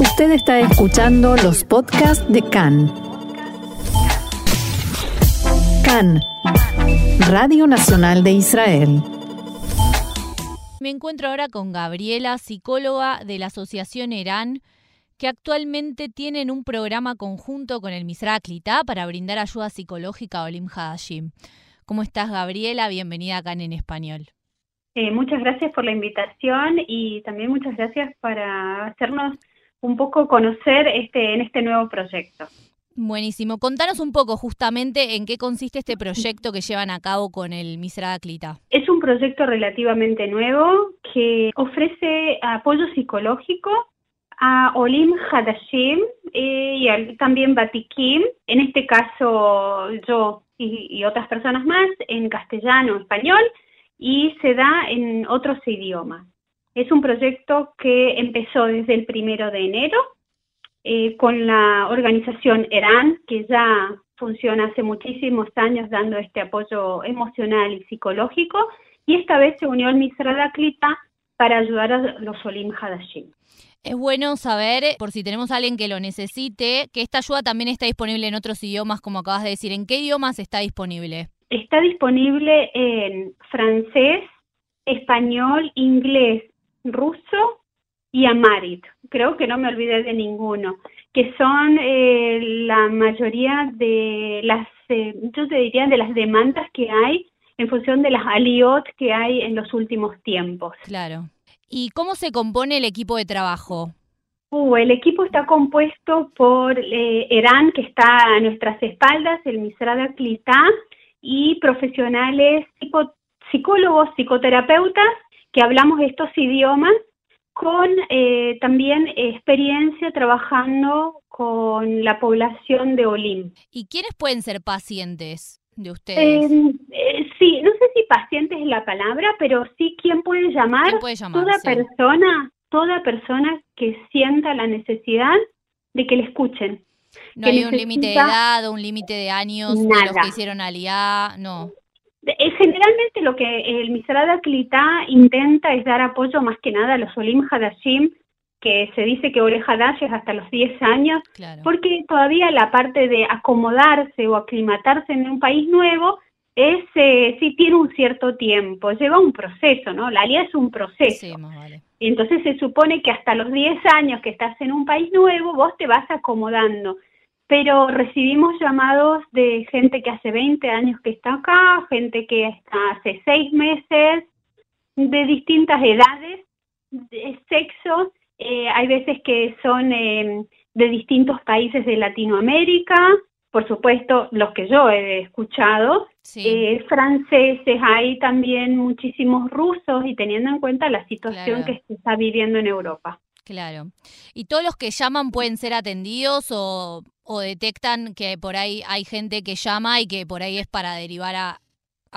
Usted está escuchando los podcasts de CAN. CAN, Radio Nacional de Israel. Me encuentro ahora con Gabriela, psicóloga de la Asociación ERAN, que actualmente tienen un programa conjunto con el Misra Klita para brindar ayuda psicológica a Olim Hadashim. ¿Cómo estás, Gabriela? Bienvenida acá en Español. Eh, muchas gracias por la invitación y también muchas gracias para hacernos un poco conocer este, en este nuevo proyecto. Buenísimo. Contanos un poco justamente en qué consiste este proyecto que llevan a cabo con el Misra Klita. Es un proyecto relativamente nuevo que ofrece apoyo psicológico a Olim Hadashim eh, y también Batikim, en este caso yo y, otras personas más, en castellano, español, y se da en otros idiomas. Es un proyecto que empezó desde el primero de enero eh, con la organización ERAN, que ya funciona hace muchísimos años dando este apoyo emocional y psicológico, y esta vez se unió el Misrada Klita para ayudar a los Olim Hadashim. Es bueno saber, por si tenemos a alguien que lo necesite, que esta ayuda también está disponible en otros idiomas, como acabas de decir. ¿En qué idiomas está disponible? Está disponible en francés, español, inglés, ruso y amarit. Creo que no me olvidé de ninguno, que son eh, la mayoría de las, eh, yo te diría, de las demandas que hay en función de las aliot que hay en los últimos tiempos. Claro. ¿Y cómo se compone el equipo de trabajo? Uh, el equipo está compuesto por eh, Eran, que está a nuestras espaldas, el Misrada Clitá, y profesionales tipo psicólogos, psicoterapeutas, que hablamos estos idiomas, con eh, también experiencia trabajando con la población de Olim. ¿Y quiénes pueden ser pacientes de ustedes? Eh, eh, sí, no sé si paciente es la palabra, pero sí quién puede llamar. toda persona, toda persona que sienta la necesidad de que le escuchen. No hay un límite de edad o un límite de años de los que hicieron aliá, no. Generalmente lo que el Misrada Klita intenta es dar apoyo más que nada a los Olim Hadashim, que se dice que Ole Hadash es hasta los 10 años, porque todavía la parte de acomodarse o aclimatarse en un país nuevo es eh, sí tiene un cierto tiempo, lleva un proceso, ¿no? La alía es un proceso. Sí, vale. Entonces se supone que hasta los 10 años que estás en un país nuevo, vos te vas acomodando. Pero recibimos llamados de gente que hace 20 años que está acá, gente que está hace 6 meses, de distintas edades, de sexo. Eh, hay veces que son eh, de distintos países de Latinoamérica, por supuesto, los que yo he escuchado, eh, franceses, hay también muchísimos rusos y teniendo en cuenta la situación que se está viviendo en Europa. Claro. ¿Y todos los que llaman pueden ser atendidos o, detectan que por ahí hay gente que llama y que por ahí es para derivar a,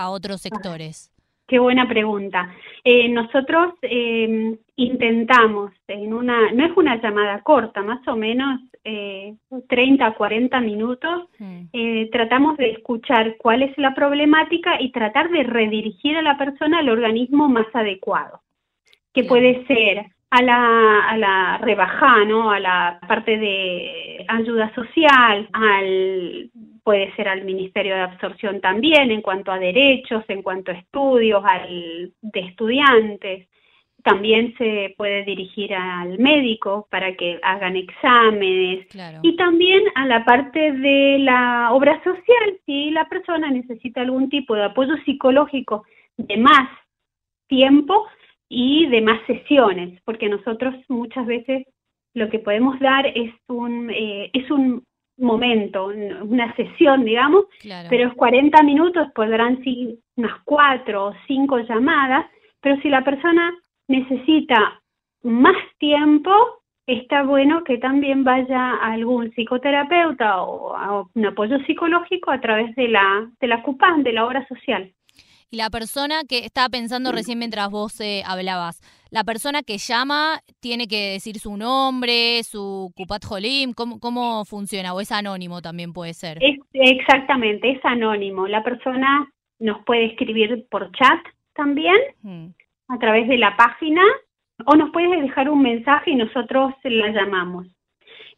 otros sectores? Qué buena pregunta. Eh, nosotros eh, intentamos en una, no es una llamada corta, más o menos eh, 30 40 minutos, mm. eh, tratamos de escuchar cuál es la problemática y tratar de redirigir a la persona al organismo más adecuado, que puede ser a la, a la rebaja, ¿no? a la parte de ayuda social, al puede ser al Ministerio de Absorción también en cuanto a derechos, en cuanto a estudios, al de estudiantes, también se puede dirigir al médico para que hagan exámenes. Y también a la parte de la obra social, si la persona necesita algún tipo de apoyo psicológico de más tiempo y de más sesiones, porque nosotros muchas veces lo que podemos dar es un, eh, es un momento, una sesión, digamos, pero es 40 minutos, podrán ser unas cuatro o cinco llamadas, pero si la persona necesita más tiempo, está bueno que también vaya a algún psicoterapeuta o a un apoyo psicológico a través de la, de la CUPAN, de la obra social. Y la persona que estaba pensando recién mientras vos eh, hablabas, la persona que llama tiene que decir su nombre, su Cupat Jolim, ¿cómo, ¿cómo funciona? ¿O es anónimo también puede ser? exactamente, es anónimo. La persona nos puede escribir por chat también. Hmm a través de la página o nos puedes dejar un mensaje y nosotros la llamamos.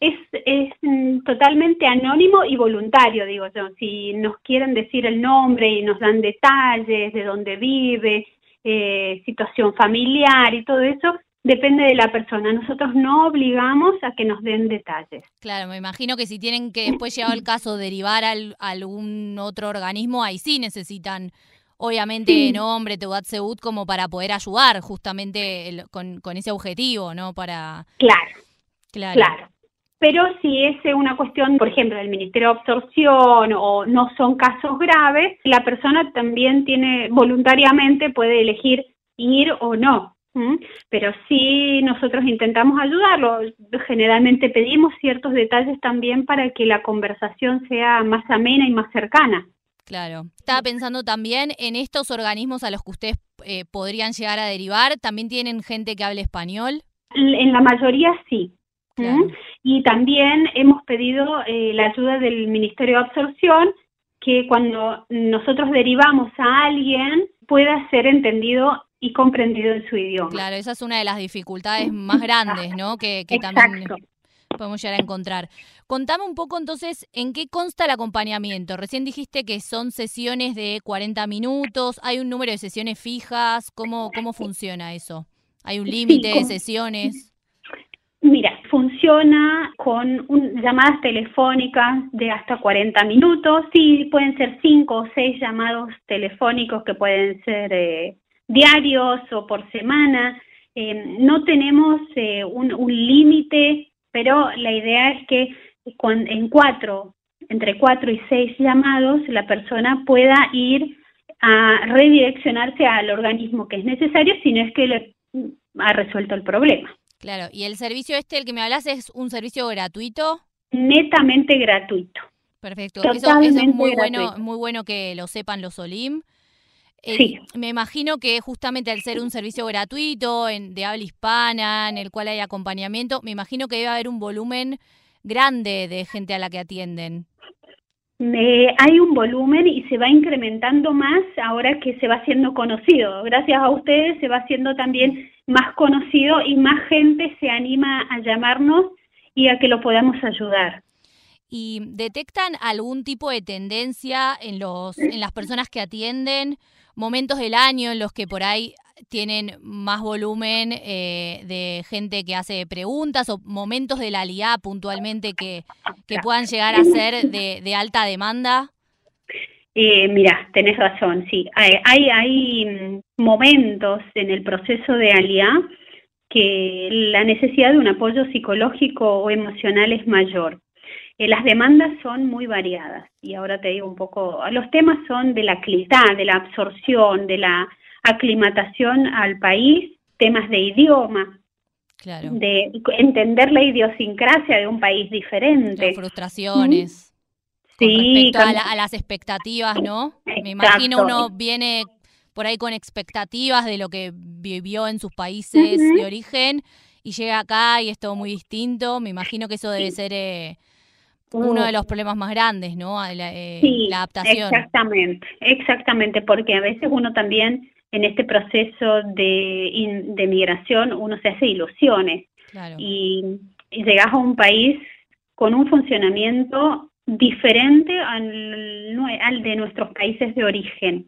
Es, es mm, totalmente anónimo y voluntario, digo yo. Si nos quieren decir el nombre y nos dan detalles de dónde vive, eh, situación familiar y todo eso, depende de la persona. Nosotros no obligamos a que nos den detalles. Claro, me imagino que si tienen que después llevar el caso derivar al, a algún otro organismo, ahí sí necesitan obviamente nombre, Teudat Seud, como para poder ayudar justamente con, con, ese objetivo, ¿no? Para... Claro, claro. claro. Pero si es una cuestión, por ejemplo, del Ministerio de Absorción o no son casos graves, la persona también tiene voluntariamente puede elegir ir o no. Pero sí nosotros intentamos ayudarlo. Generalmente pedimos ciertos detalles también para que la conversación sea más amena y más cercana. Claro. Estaba pensando también en estos organismos a los que ustedes eh, podrían llegar a derivar. ¿También tienen gente que hable español? En la mayoría sí. Y también hemos pedido eh, la ayuda del Ministerio de Absorción, que cuando nosotros derivamos a alguien pueda ser entendido y comprendido en su idioma. Claro, esa es una de las dificultades más grandes, ¿no? Que, que también podemos llegar a encontrar. Contame un poco entonces en qué consta el acompañamiento. Recién dijiste que son sesiones de 40 minutos, hay un número de sesiones fijas, ¿cómo, cómo funciona eso? ¿Hay un límite de sesiones? Mira, funciona con llamadas telefónicas de hasta 40 minutos, sí, pueden ser 5 o 6 llamados telefónicos que pueden ser eh, diarios o por semana. Eh, no tenemos eh, un, límite, pero la idea es que en cuatro, entre cuatro y seis llamados, la persona pueda ir a redireccionarse al organismo que es necesario, si no es que le ha resuelto el problema. Claro, y el servicio este, el que me hablas, es un servicio gratuito. Netamente gratuito. Perfecto, eso, es muy bueno, muy bueno que lo sepan los OLIM. Eh, me imagino que justamente al ser un servicio gratuito en, de habla hispana, en el cual hay acompañamiento, me imagino que debe haber un volumen grande de gente a la que atienden. Hay un volumen y se va incrementando más ahora que se va haciendo conocido. Gracias a ustedes se va haciendo también más conocido y más gente se anima a llamarnos y a que lo podamos ayudar. ¿Y detectan algún tipo de tendencia en, los, en las personas que atienden? momentos del año en los que por ahí tienen más volumen eh, de gente que hace preguntas o momentos de la LIA puntualmente que, que puedan llegar a ser de, alta demanda? Eh, mira, tenés razón, sí. Hay, hay, hay, mm, momentos en el proceso de ALIA que la necesidad de un apoyo psicológico o emocional es mayor. Eh, las demandas son muy variadas y ahora te digo un poco, los temas son de la clitá, de la absorción, de la aclimatación al país, temas de idioma, de entender la idiosincrasia de un país diferente. Las frustraciones. Sí, respecto a, las expectativas, ¿no? Me imagino uno viene por ahí con expectativas de lo que vivió en sus países de origen y llega acá y es todo muy distinto. Me imagino que eso debe ser eh, uno de los problemas más grandes, ¿no? La, eh, la adaptación. Exactamente, exactamente, porque a veces uno también en este proceso de, de migración uno se hace ilusiones. Y, llegas a un país con un funcionamiento diferente al, al de nuestros países de origen.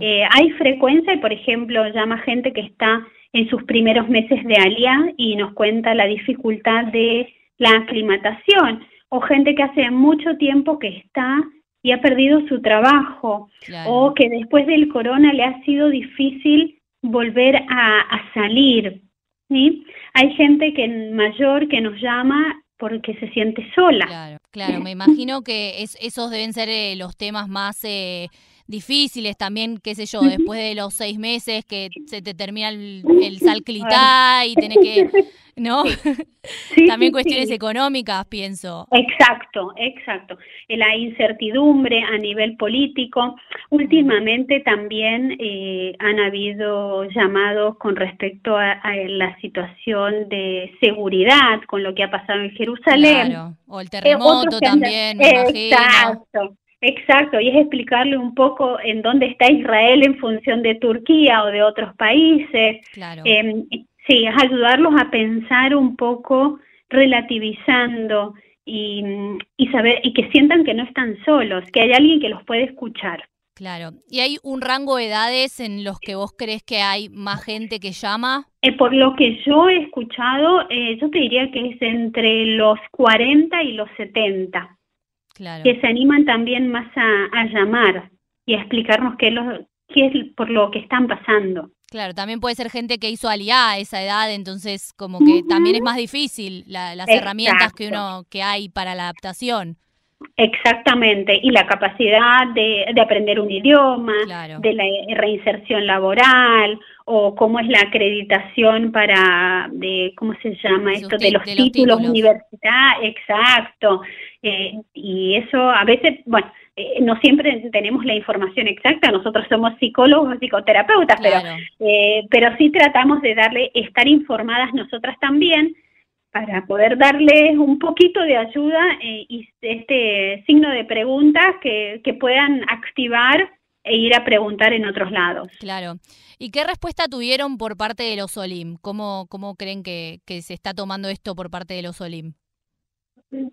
Eh, hay frecuencia y, por ejemplo, llama gente que está en sus primeros meses de alia y nos cuenta la dificultad de la aclimatación o gente que hace mucho tiempo que está y ha perdido su trabajo o que después del corona le ha sido difícil volver a, salir. ¿sí? Hay gente que mayor que nos llama porque se siente sola. Claro, claro. me imagino que es, esos deben ser eh, los temas más eh, difíciles también, qué sé yo, después de los seis meses que se te termina el, el salclitá y tenés que ¿no? También cuestiones económicas, pienso. Exacto, exacto. La incertidumbre a nivel político. Últimamente también eh, han habido llamados con respecto a, la situación de seguridad, con lo que ha pasado en Jerusalén. Claro, o el eh, terremoto también, Exacto. Exacto, y es explicarle un poco en dónde está Israel en función de Turquía o de otros países. Claro. Em, sí, es ayudarlos a pensar un poco relativizando y, y saber y que sientan que no están solos, que hay alguien que los puede escuchar. Claro. ¿Y hay un rango de edades en los que vos crees que hay más gente que llama? Eh, por lo que yo he escuchado, eh, yo te diría que es entre los 40 y los 70. Claro. Que se animan también más a, llamar y a explicarnos qué, lo, qué es por lo que están pasando. Claro, también puede ser gente que hizo aliá a esa edad, entonces como que también es más difícil las herramientas que uno que hay para la adaptación. Exactamente, y la capacidad de, de aprender un idioma, de la reinserción laboral, o cómo es la acreditación para, de ¿cómo se llama esto? De los, títulos, universitarios, exacto. Eh, y eso a veces, bueno, eh, no siempre tenemos la información exacta, nosotros somos psicólogos, psicoterapeutas, pero, eh, pero sí tratamos de darle, estar informadas nosotras también para poder darles un poquito de ayuda eh, y este signo de preguntas que, que puedan activar e ir a preguntar en otros lados. Claro. ¿Y qué respuesta tuvieron por parte de los OLIM? ¿Cómo, cómo creen que, que se está tomando esto por parte de los OLIM?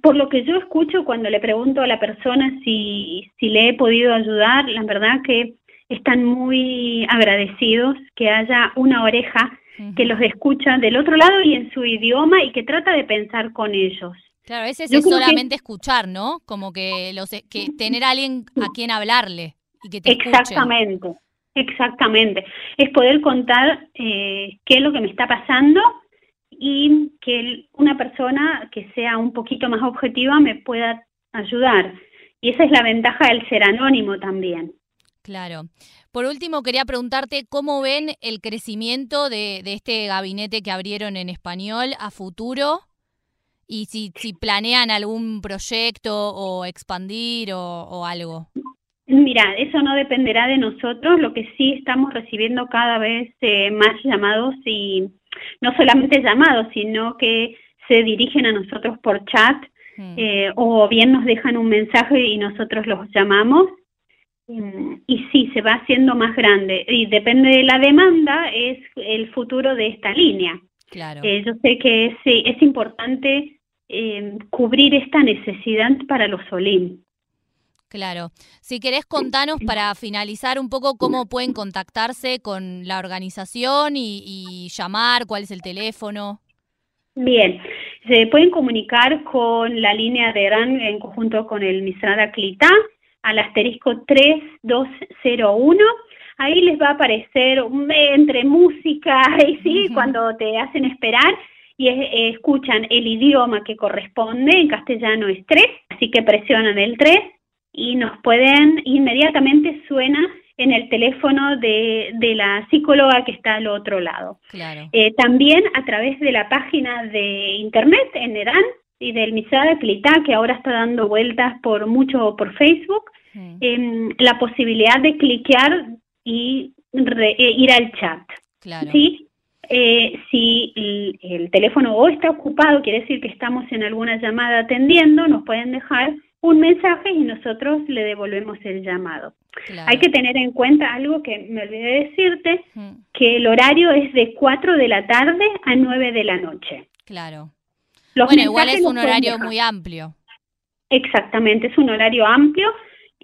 Por lo que yo escucho cuando le pregunto a la persona si, si le he podido ayudar, la verdad que están muy agradecidos que haya una oreja que los escucha del otro lado y en su idioma y que trata de pensar con ellos. Claro, ese es solamente escuchar, ¿no? Como que los que tener a alguien a quien hablarle y que te Exactamente, exactamente. Es poder contar eh, qué es lo que me está pasando y que una persona que sea un poquito más objetiva me pueda ayudar. Y esa es la ventaja del ser anónimo también. Claro. Por último, quería preguntarte cómo ven el crecimiento de, este gabinete que abrieron en español a futuro y si, si planean algún proyecto o expandir o, algo. Mira, eso no dependerá de nosotros, lo que sí estamos recibiendo cada vez eh, más llamados y no solamente llamados, sino que se dirigen a nosotros por chat hmm. eh, o bien nos dejan un mensaje y nosotros los llamamos y sí, se va haciendo más grande. Y depende de la demanda, es el futuro de esta línea. Claro. Eh, yo sé que es, es importante eh, cubrir esta necesidad para los Olim. Claro. Si querés contanos para finalizar un poco cómo pueden contactarse con la organización y, llamar, cuál es el teléfono. Bien, se pueden comunicar con la línea de RAN en conjunto con el Misrada Clita al asterisco 3201. Ahí les va a aparecer entre música y sí, cuando te hacen esperar y escuchan el idioma que corresponde, en castellano es 3, así que presionan el 3 y nos pueden, inmediatamente suena en el teléfono de, de la psicóloga que está al otro lado. Claro. Eh, también a través de la página de internet en ERAN y del Misada Clitá, que ahora está dando vueltas por mucho por Facebook, Em, la posibilidad de cliquear y eh, ir al chat. ¿sí? Eh, si el, teléfono o está ocupado, quiere decir que estamos en alguna llamada atendiendo, nos pueden dejar un mensaje y nosotros le devolvemos el llamado. Hay que tener en cuenta algo que me olvidé decirte, que el horario es de 4 de la tarde a 9 de la noche. Claro. bueno, igual es un horario muy amplio. Exactamente, es un horario amplio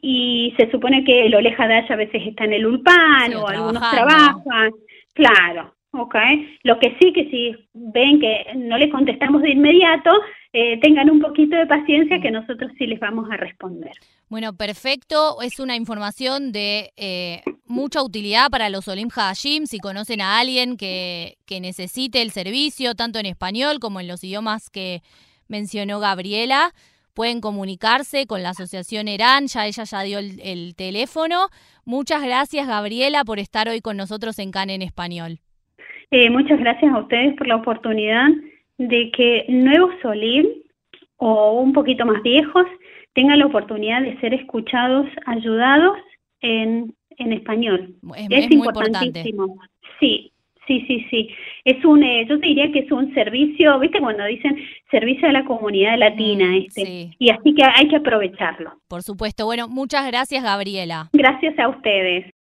y se supone que el Oleja Dash a veces está en el Ulpan o algunos trabajan. Claro, ok. Lo que sí, que si ven que no le contestamos de inmediato, eh, tengan un poquito de paciencia que nosotros sí les vamos a responder. Bueno, perfecto. Es una información de eh, mucha utilidad para los Olim Hashim. Si conocen a alguien que, que necesite el servicio, tanto en español como en los idiomas que mencionó Gabriela, pueden comunicarse con la asociación ERAN, ya ella ya dio el, teléfono. Muchas gracias Gabriela por estar hoy con nosotros en CAN en español. Eh, muchas gracias a ustedes por la oportunidad de que nuevos Solim o un poquito más viejos tengan la oportunidad de ser escuchados, ayudados en, en español. Es, importantísimo. Sí, Sí, sí, sí. Es un, eh, yo te diría que es un servicio, ¿viste? Cuando dicen servicio a la comunidad latina, mm, este. Y así que hay que aprovecharlo. Por supuesto. Bueno, muchas gracias, Gabriela. Gracias a ustedes.